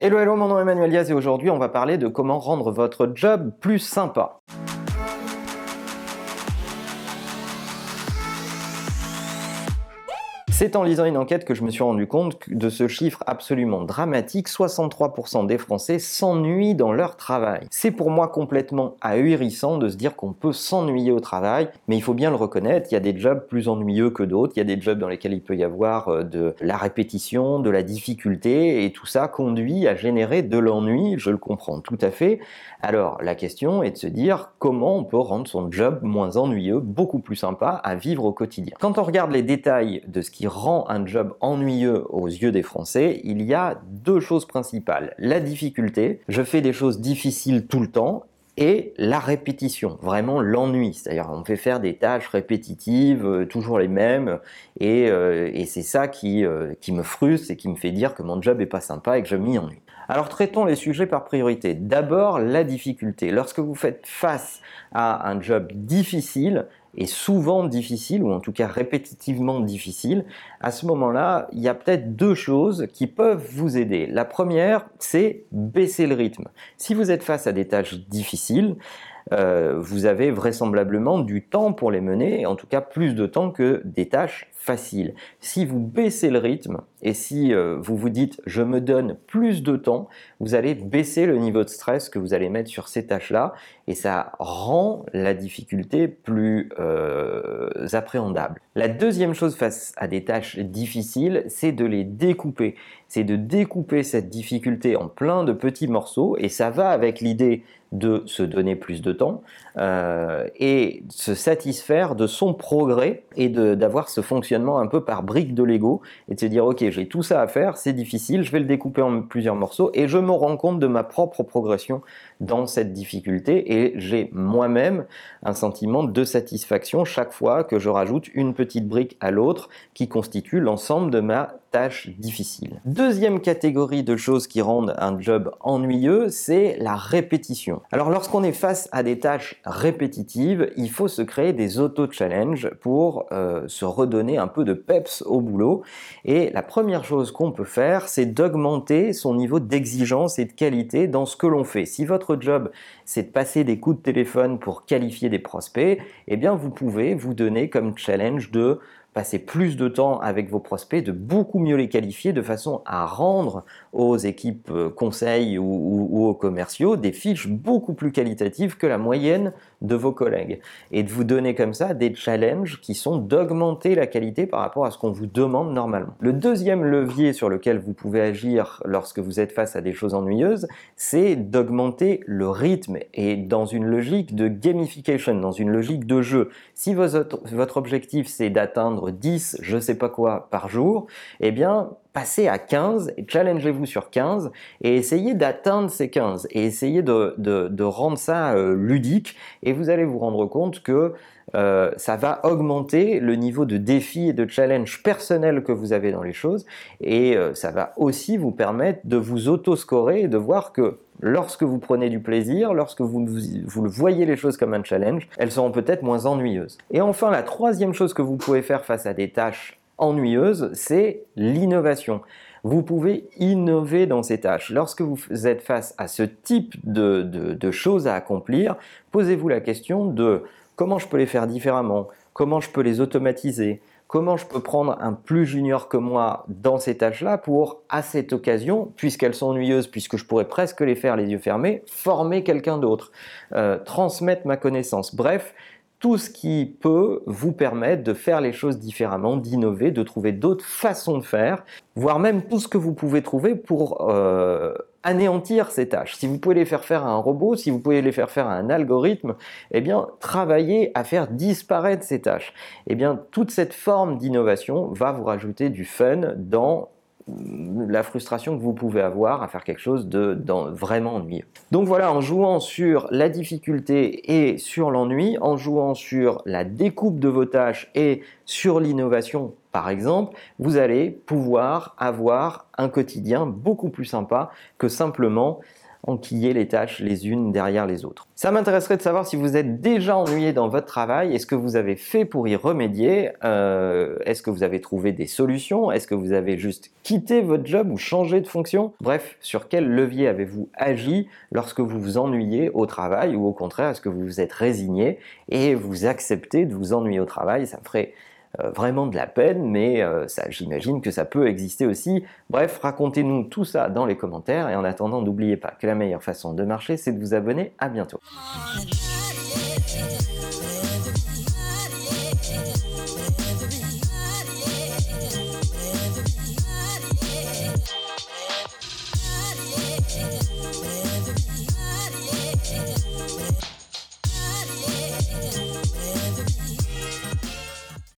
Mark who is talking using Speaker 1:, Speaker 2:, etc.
Speaker 1: Hello hello, mon nom est Emmanuel Diaz et aujourd'hui on va parler de comment rendre votre job plus sympa. C'est en lisant une enquête que je me suis rendu compte de ce chiffre absolument dramatique. 63% des Français s'ennuient dans leur travail. C'est pour moi complètement ahurissant de se dire qu'on peut s'ennuyer au travail, mais il faut bien le reconnaître, il y a des jobs plus ennuyeux que d'autres, il y a des jobs dans lesquels il peut y avoir euh, de la répétition, de la difficulté, et tout ça conduit à générer de l'ennui, je le comprends tout à fait. Alors la question est de se dire comment on peut rendre son job moins ennuyeux, beaucoup plus sympa à vivre au quotidien. Quand on regarde les détails de ce qui rend un job ennuyeux aux yeux des Français, il y a deux choses principales. La difficulté, je fais des choses difficiles tout le temps, et la répétition, vraiment l'ennui. C'est-à-dire on fait faire des tâches répétitives, euh, toujours les mêmes, et, euh, c'est ça qui, euh, qui me frustre et qui me fait dire que mon job est pas sympa et que je m'y ennuie. Alors traitons les sujets par priorité. D'abord la difficulté. Lorsque vous faites face à un job difficile, et souvent difficile, ou en tout cas répétitivement difficile, à ce moment-là, il y a peut-être deux choses qui peuvent vous aider. La première, c'est baisser le rythme. Si vous êtes face à des tâches difficiles, euh, vous avez vraisemblablement du temps pour les mener, en tout cas plus de temps que des tâches Si vous baissez le rythme et si euh, vous vous dites je me donne plus de temps, vous allez baisser le niveau de stress que vous allez mettre sur ces tâches-là et ça rend la difficulté plus euh, appréhendable. La deuxième chose face à des tâches difficiles, c'est de les découper. C'est de découper cette difficulté en plein de petits morceaux et ça va avec l'idée de se donner plus de temps euh, et se satisfaire de son progrès et d'avoir ce fonctionnement un peu par briques de Lego et de se dire ok j'ai tout ça à faire, c'est difficile, je vais le découper en plusieurs morceaux et je me rends compte de ma propre progression dans cette difficulté et j'ai moi-même un sentiment de satisfaction chaque fois que je rajoute une petite brique à l'autre qui constitue l'ensemble de ma tâche difficile. Deuxième catégorie de choses qui rendent un job ennuyeux, c'est la répétition. Alors lorsqu'on est face à des tâches répétitives, il faut se créer des auto-challenges pour euh, se redonner un peu de peps au boulot. Et la première chose qu'on peut faire, c'est d'augmenter son niveau d'exigence et de qualité dans ce que l'on fait. Si votre job, c'est de passer des coups de téléphone pour qualifier des prospects, eh bien vous pouvez vous donner comme challenge de passer plus de temps avec vos prospects, de beaucoup mieux les qualifier de façon à rendre aux équipes euh, conseils ou, aux commerciaux des fiches beaucoup plus qualitatives que la moyenne de vos collègues. Et de vous donner comme ça des challenges qui sont d'augmenter la qualité par rapport à ce qu'on vous demande normalement. Le deuxième levier sur lequel vous pouvez agir lorsque vous êtes face à des choses ennuyeuses, c'est d'augmenter le rythme et dans une logique de gamification, dans une logique de jeu. Si votre, objectif c'est d'atteindre 10, je sais pas quoi par jour, eh bien passez à 15 et challengez-vous sur 15 et essayez d'atteindre ces 15 et essayez de, rendre ça euh, ludique et vous allez vous rendre compte que euh, ça va augmenter le niveau de défi et de challenge personnel que vous avez dans les choses et euh, ça va aussi vous permettre de vous auto-scorer et de voir que lorsque vous prenez du plaisir, lorsque vous, vous voyez les choses comme un challenge, elles seront peut-être moins ennuyeuses. Et enfin, la troisième chose que vous pouvez faire face à des tâches ennuyeuse, c'est l'innovation. Vous pouvez innover dans ces tâches. Lorsque vous êtes face à ce type de, choses à accomplir, posez-vous la question de comment je peux les faire différemment, comment je peux les automatiser, comment je peux prendre un plus junior que moi dans ces tâches-là pour, à cette occasion, puisqu'elles sont ennuyeuses, puisque je pourrais presque les faire les yeux fermés, former quelqu'un d'autre, euh, transmettre ma connaissance. Bref, tout ce qui peut vous permettre de faire les choses différemment, d'innover, de trouver d'autres façons de faire, voire même tout ce que vous pouvez trouver pour euh, anéantir ces tâches. Si vous pouvez les faire faire à un robot, si vous pouvez les faire faire à un algorithme, eh bien, travaillez à faire disparaître ces tâches. Eh bien, toute cette forme d'innovation va vous rajouter du fun dans la frustration que vous pouvez avoir à faire quelque chose de, vraiment ennuyeux. Donc voilà, en jouant sur la difficulté et sur l'ennui, en jouant sur la découpe de vos tâches et sur l'innovation par exemple, vous allez pouvoir avoir un quotidien beaucoup plus sympa que simplement enquiller les tâches les unes derrière les autres. Ça m'intéresserait de savoir si vous êtes déjà ennuyé dans votre travail, est-ce que vous avez fait pour y remédier, euh, est-ce que vous avez trouvé des solutions, est-ce que vous avez juste quitté votre job ou changé de fonction, bref, sur quel levier avez-vous agi lorsque vous vous ennuyez au travail ou au contraire, est-ce que vous vous êtes résigné et vous acceptez de vous ennuyer au travail, ça me ferait vraiment de la peine, mais euh, ça, j'imagine que ça peut exister aussi. Bref, racontez-nous tout ça dans les commentaires et en attendant, n'oubliez pas que la meilleure façon de marcher, c'est de vous abonner. À bientôt.